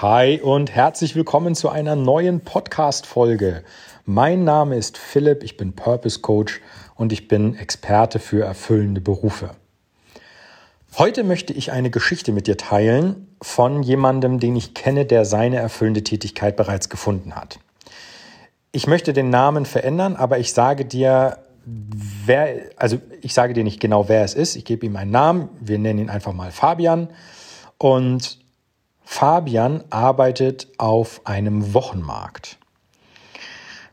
Hi und herzlich willkommen zu einer neuen Podcast-Folge. Mein Name ist Philipp, ich bin Purpose Coach und ich bin Experte für erfüllende Berufe. Heute möchte ich eine Geschichte mit dir teilen von jemandem, den ich kenne, der seine erfüllende Tätigkeit bereits gefunden hat. Ich möchte den Namen verändern, aber ich sage dir, wer, also ich sage dir nicht genau, wer es ist. Ich gebe ihm einen Namen. Wir nennen ihn einfach mal Fabian. Und Fabian arbeitet auf einem Wochenmarkt.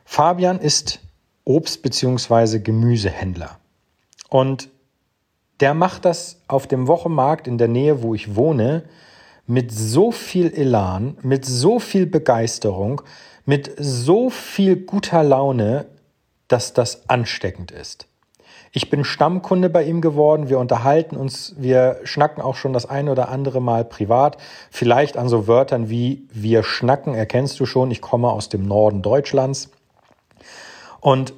Fabian ist Obst- bzw. Gemüsehändler. Und der macht das auf dem Wochenmarkt in der Nähe, wo ich wohne, mit so viel Elan, mit so viel Begeisterung, mit so viel guter Laune, dass das ansteckend ist. Ich bin Stammkunde bei ihm geworden. Wir unterhalten uns, wir schnacken auch schon das eine oder andere Mal privat. Vielleicht an so Wörtern wie wir schnacken, erkennst du schon. Ich komme aus dem Norden Deutschlands. Und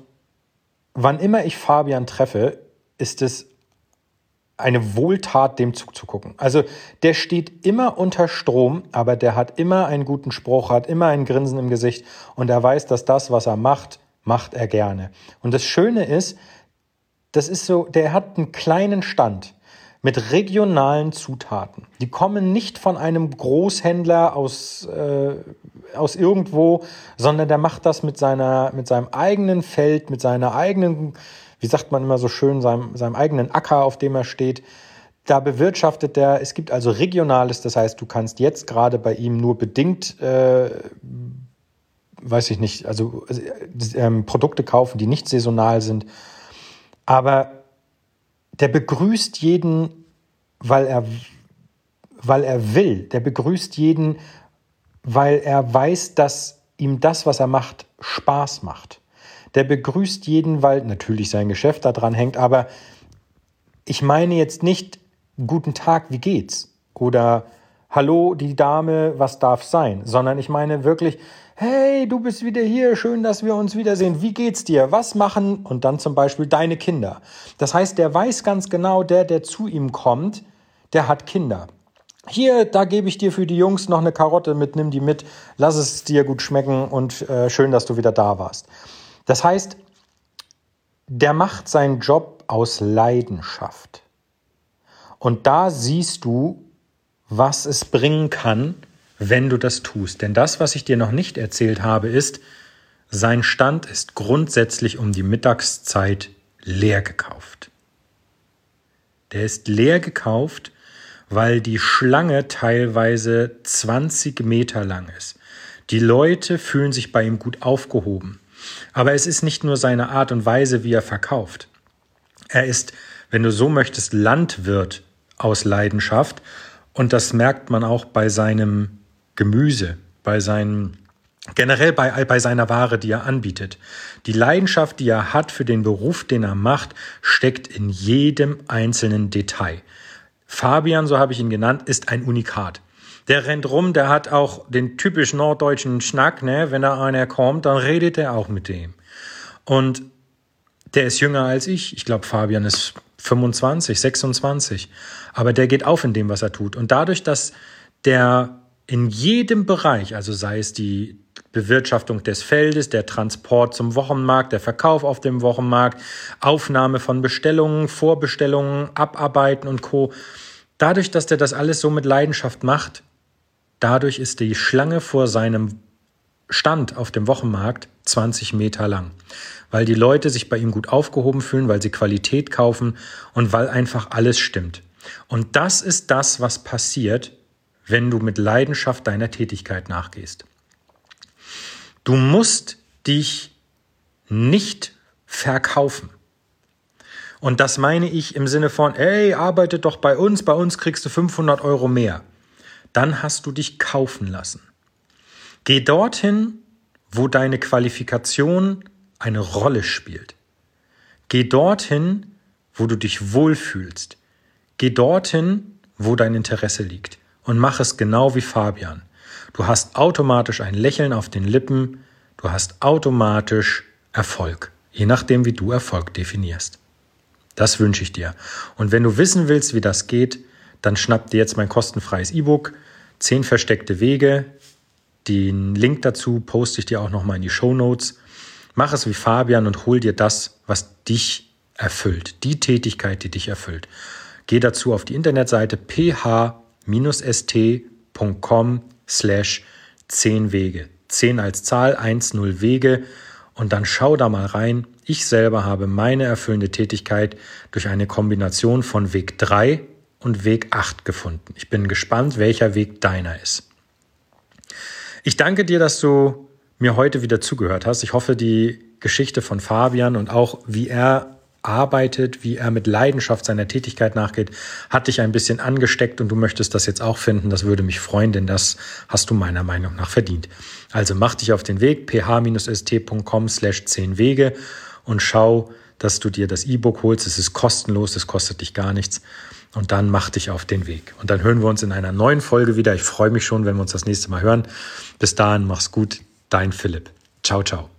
wann immer ich Fabian treffe, ist es eine Wohltat, dem zuzugucken. Also der steht immer unter Strom, aber der hat immer einen guten Spruch, hat immer ein Grinsen im Gesicht und er weiß, dass das, was er macht, macht er gerne. Und das Schöne ist, das ist so, der hat einen kleinen Stand mit regionalen Zutaten. Die kommen nicht von einem Großhändler aus, äh, aus irgendwo, sondern der macht das mit, seiner, mit seinem eigenen Feld, mit seiner eigenen, wie sagt man immer so schön, seinem, seinem eigenen Acker, auf dem er steht. Da bewirtschaftet er, es gibt also Regionales, das heißt, du kannst jetzt gerade bei ihm nur bedingt, äh, weiß ich nicht, also äh, Produkte kaufen, die nicht saisonal sind aber der begrüßt jeden, weil er, weil er will. Der begrüßt jeden, weil er weiß, dass ihm das, was er macht, Spaß macht. Der begrüßt jeden, weil natürlich sein Geschäft da dran hängt, aber ich meine jetzt nicht guten Tag, wie geht's? Oder Hallo, die Dame, was darf sein? Sondern ich meine wirklich, hey, du bist wieder hier, schön, dass wir uns wiedersehen. Wie geht's dir? Was machen? Und dann zum Beispiel deine Kinder. Das heißt, der weiß ganz genau, der, der zu ihm kommt, der hat Kinder. Hier, da gebe ich dir für die Jungs noch eine Karotte mit, nimm die mit, lass es dir gut schmecken und äh, schön, dass du wieder da warst. Das heißt, der macht seinen Job aus Leidenschaft. Und da siehst du, was es bringen kann, wenn du das tust. Denn das, was ich dir noch nicht erzählt habe, ist, sein Stand ist grundsätzlich um die Mittagszeit leer gekauft. Der ist leer gekauft, weil die Schlange teilweise 20 Meter lang ist. Die Leute fühlen sich bei ihm gut aufgehoben. Aber es ist nicht nur seine Art und Weise, wie er verkauft. Er ist, wenn du so möchtest, Landwirt aus Leidenschaft. Und das merkt man auch bei seinem Gemüse, bei seinen generell bei, bei seiner Ware, die er anbietet. Die Leidenschaft, die er hat für den Beruf, den er macht, steckt in jedem einzelnen Detail. Fabian, so habe ich ihn genannt, ist ein Unikat. Der rennt rum, der hat auch den typisch norddeutschen Schnack, ne? Wenn da einer kommt, dann redet er auch mit dem. Und der ist jünger als ich. Ich glaube, Fabian ist 25, 26. Aber der geht auf in dem, was er tut. Und dadurch, dass der in jedem Bereich, also sei es die Bewirtschaftung des Feldes, der Transport zum Wochenmarkt, der Verkauf auf dem Wochenmarkt, Aufnahme von Bestellungen, Vorbestellungen, Abarbeiten und Co. Dadurch, dass der das alles so mit Leidenschaft macht, dadurch ist die Schlange vor seinem Stand auf dem Wochenmarkt 20 Meter lang, weil die Leute sich bei ihm gut aufgehoben fühlen, weil sie Qualität kaufen und weil einfach alles stimmt. Und das ist das, was passiert, wenn du mit Leidenschaft deiner Tätigkeit nachgehst. Du musst dich nicht verkaufen. Und das meine ich im Sinne von, ey, arbeite doch bei uns, bei uns kriegst du 500 Euro mehr. Dann hast du dich kaufen lassen. Geh dorthin, wo deine Qualifikation eine Rolle spielt. Geh dorthin, wo du dich wohlfühlst. Geh dorthin, wo dein Interesse liegt und mach es genau wie Fabian. Du hast automatisch ein Lächeln auf den Lippen, du hast automatisch Erfolg, je nachdem, wie du Erfolg definierst. Das wünsche ich dir. Und wenn du wissen willst, wie das geht, dann schnapp dir jetzt mein kostenfreies E-Book 10 versteckte Wege, Den Link dazu poste ich dir auch nochmal in die Show Notes. Mach es wie Fabian und hol dir das, was dich erfüllt. Die Tätigkeit, die dich erfüllt. Geh dazu auf die Internetseite ph-st.com slash 10 Wege. 10 als Zahl, 1, 0 Wege. Und dann schau da mal rein. Ich selber habe meine erfüllende Tätigkeit durch eine Kombination von Weg 3 und Weg 8 gefunden. Ich bin gespannt, welcher Weg deiner ist. Ich danke dir, dass du mir heute wieder zugehört hast. Ich hoffe, die Geschichte von Fabian und auch wie er arbeitet, wie er mit Leidenschaft seiner Tätigkeit nachgeht, hat dich ein bisschen angesteckt und du möchtest das jetzt auch finden. Das würde mich freuen, denn das hast du meiner Meinung nach verdient. Also mach dich auf den Weg ph-st.com slash 10 Wege und schau, dass du dir das E-Book holst. Es ist kostenlos, es kostet dich gar nichts. Und dann mach dich auf den Weg. Und dann hören wir uns in einer neuen Folge wieder. Ich freue mich schon, wenn wir uns das nächste Mal hören. Bis dahin, mach's gut. Dein Philipp. Ciao, ciao.